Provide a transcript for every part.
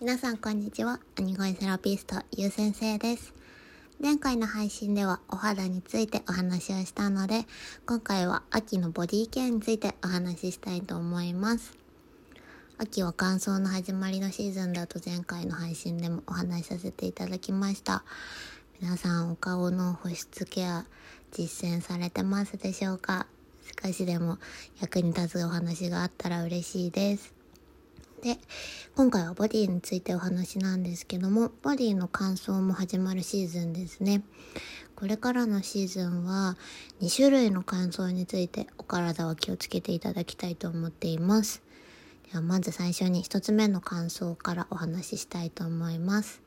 皆さんこんにちは。鬼越セラピストゆう先生です。前回の配信ではお肌についてお話をしたので、今回は秋のボディケアについてお話ししたいと思います。秋は乾燥の始まりのシーズンだと前回の配信でもお話しさせていただきました。皆さんお顔の保湿ケア実践されてますでしょうか？少しでも役に立つお話があったら嬉しいです。で、今回はボディについてお話なんですけども、ボディの乾燥も始まるシーズンですね。これからのシーズンは2種類の乾燥についてお体は気をつけていただきたいと思っています。ではまず最初に1つ目の乾燥からお話ししたいと思います。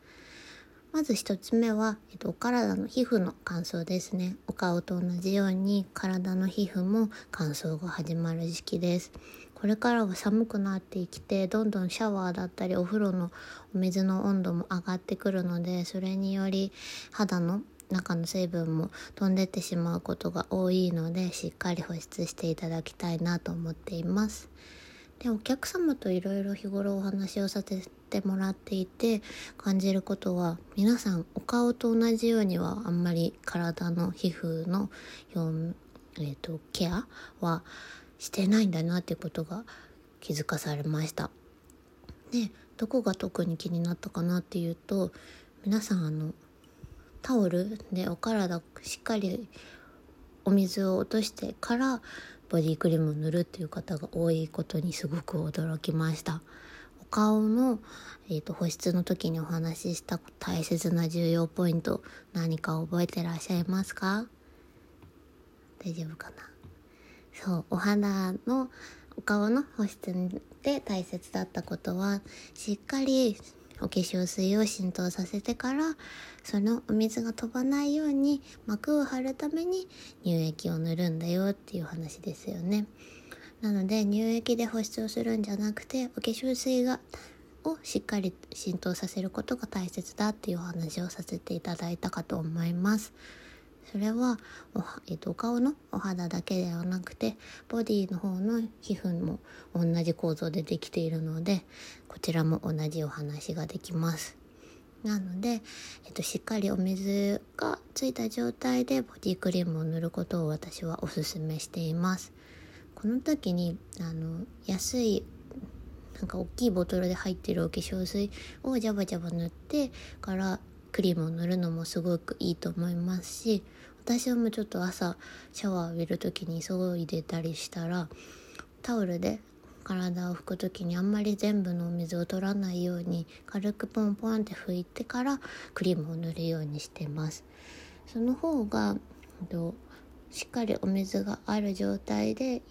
まず1つ目は、えっと、お体の皮膚の乾燥ですね。お顔と同じように体の皮膚も乾燥が始まる時期です。これからは寒くなってきてどんどんシャワーだったりお風呂のお水の温度も上がってくるのでそれにより肌の中の成分も飛んでってしまうことが多いのでしっかり保湿していただきたいなと思っています。でお客様といろいろ日頃お話をさせてもらっていて感じることは皆さんお顔と同じようにはあんまり体の皮膚の表、えーとケアはしてないんだなってことが気づかされました。でどこが特に気になったかなっていうと皆さんあのタオルでお体しっかりお水を落としてからボディクリームを塗るっていう方が多いことにすごく驚きました。お顔の、えーと、保湿の時にお話しした大切な重要ポイント何か覚えてらっしゃいますか？大丈夫かな？そうお肌のお顔の保湿で大切だったことはしっかりお化粧水を浸透させてからそのお水が飛ばないように膜を張るために乳液を塗るんだよっていう話ですよね。なので乳液で保湿をするんじゃなくてお化粧水がをしっかり浸透させることが大切だっていうお話をさせていただいたかと思います。それはお,、えーと、お顔のお肌だけではなくてボディの方の皮膚も同じ構造でできているのでこちらも同じお話ができます。なので、えっと、しっかりお水がついた状態でボディクリームを塗ることを私はおすすめしています。この時にあの安いなんか大きいボトルで入ってるお化粧水をジャバジャバ塗ってからクリームを塗るのもすごくいいと思いますし私はもうちょっと朝シャワー浴びる時に急いでたりしたらタオルで体を拭く時にあんまり全部のお水を取らないように軽くポンポンって拭いてからクリームを塗るようにしてます。その方がしっかりお水がある状態で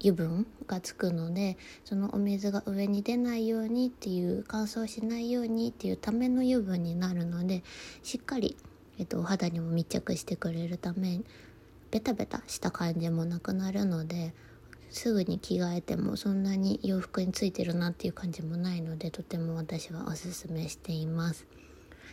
油分がつくのでそのお水が上に出ないようにっていう乾燥しないようにっていうための油分になるのでしっかり、えっと、お肌にも密着してくれるためベタベタした感じもなくなるのですぐに着替えてもそんなに洋服についてるなっていう感じもないのでとても私はおすすめしています。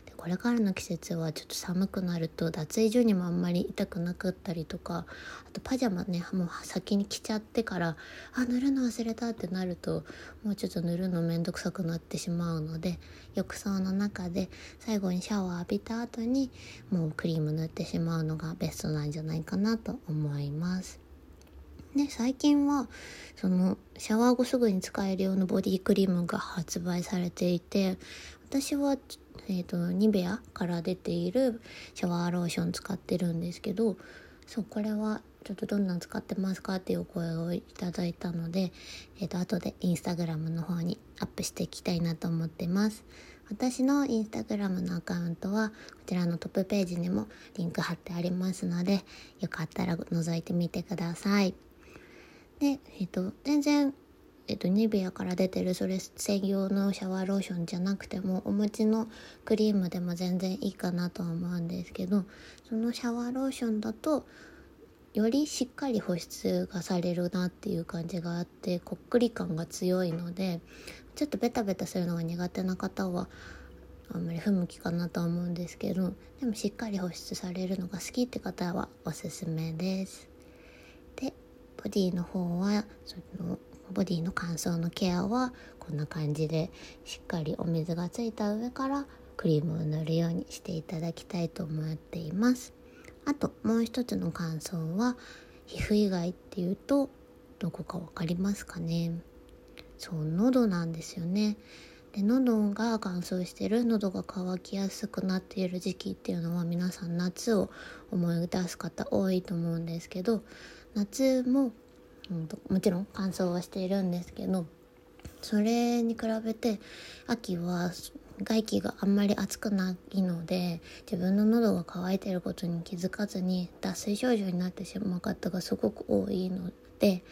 でこれからの季節はちょっと寒くなると脱衣所にもあんまり痛くなかったりとかあとパジャマねもう先に着ちゃってからあ塗るの忘れたってなるともうちょっと塗るのめんどくさくなってしまうので浴槽の中で最後にシャワー浴びた後にもうクリーム塗ってしまうのがベストなんじゃないかなと思います。で最近はそのシャワー後すぐに使える用のボディクリームが発売されていて私はえーと、ニベアから出ているシャワーローション使ってるんですけどそうこれはちょっとどんなん使ってますかっていうお声をいただいたので、えーと、後でインスタグラムの方にアップしていきたいなと思ってます。私のインスタグラムのアカウントはこちらのトップページにもリンク貼ってありますのでよかったら覗いてみてください。で、えっ、と全然えっと、ニベアから出てるそれ専用のシャワーローションじゃなくてもお持ちのクリームでも全然いいかなとは思うんですけどそのシャワーローションだとよりしっかり保湿がされるなっていう感じがあってこっくり感が強いのでちょっとベタベタするのが苦手な方はあんまり不向きかなとは思うんですけどでもしっかり保湿されるのが好きって方はおすすめです。ボディの方はそのボディの乾燥のケアはこんな感じでしっかりお水がついた上からクリームを塗るようにしていただきたいと思っています。あともう一つの乾燥は皮膚以外っていうとどこか分かりますかね。そう喉なんですよね。で喉が乾燥してる喉が渇きやすくなっている時期っていうのは皆さん夏を思い出す方多いと思うんですけど夏も、うん、もちろん乾燥はしているんですけどそれに比べて秋は外気があんまり暑くないので自分の喉が渇いていることに気づかずに脱水症状になってしまう方がすごく多いので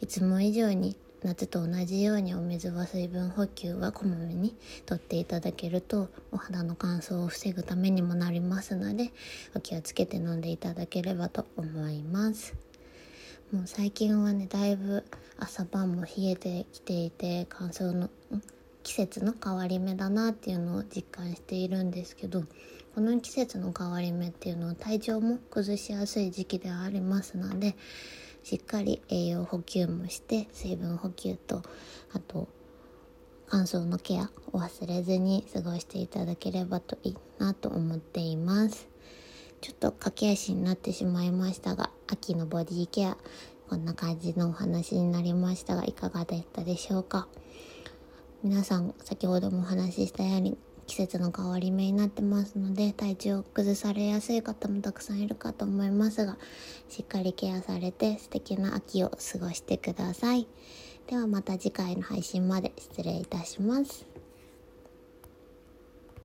いつも以上に夏と同じようにお水は水分補給はこまめにとっていただけるとお肌の乾燥を防ぐためにもなりますのでお気をつけて飲んでいただければと思います。もう最近はねだいぶ朝晩も冷えてきていて乾燥の季節の変わり目だなっていうのを実感しているんですけどこの季節の変わり目っていうのは体調も崩しやすい時期ではありますのでしっかり栄養補給もして水分補給とあと乾燥のケアを忘れずに過ごしていただければといいなと思っています。ちょっと駆け足になってしまいましたが秋のボディケアこんな感じのお話になりましたがいかがでしたでしょうか？皆さん先ほどもお話ししたように季節の変わり目になってますので体調を崩されやすい方もたくさんいるかと思いますがしっかりケアされて素敵な秋を過ごしてください。ではまた次回の配信まで失礼いたします。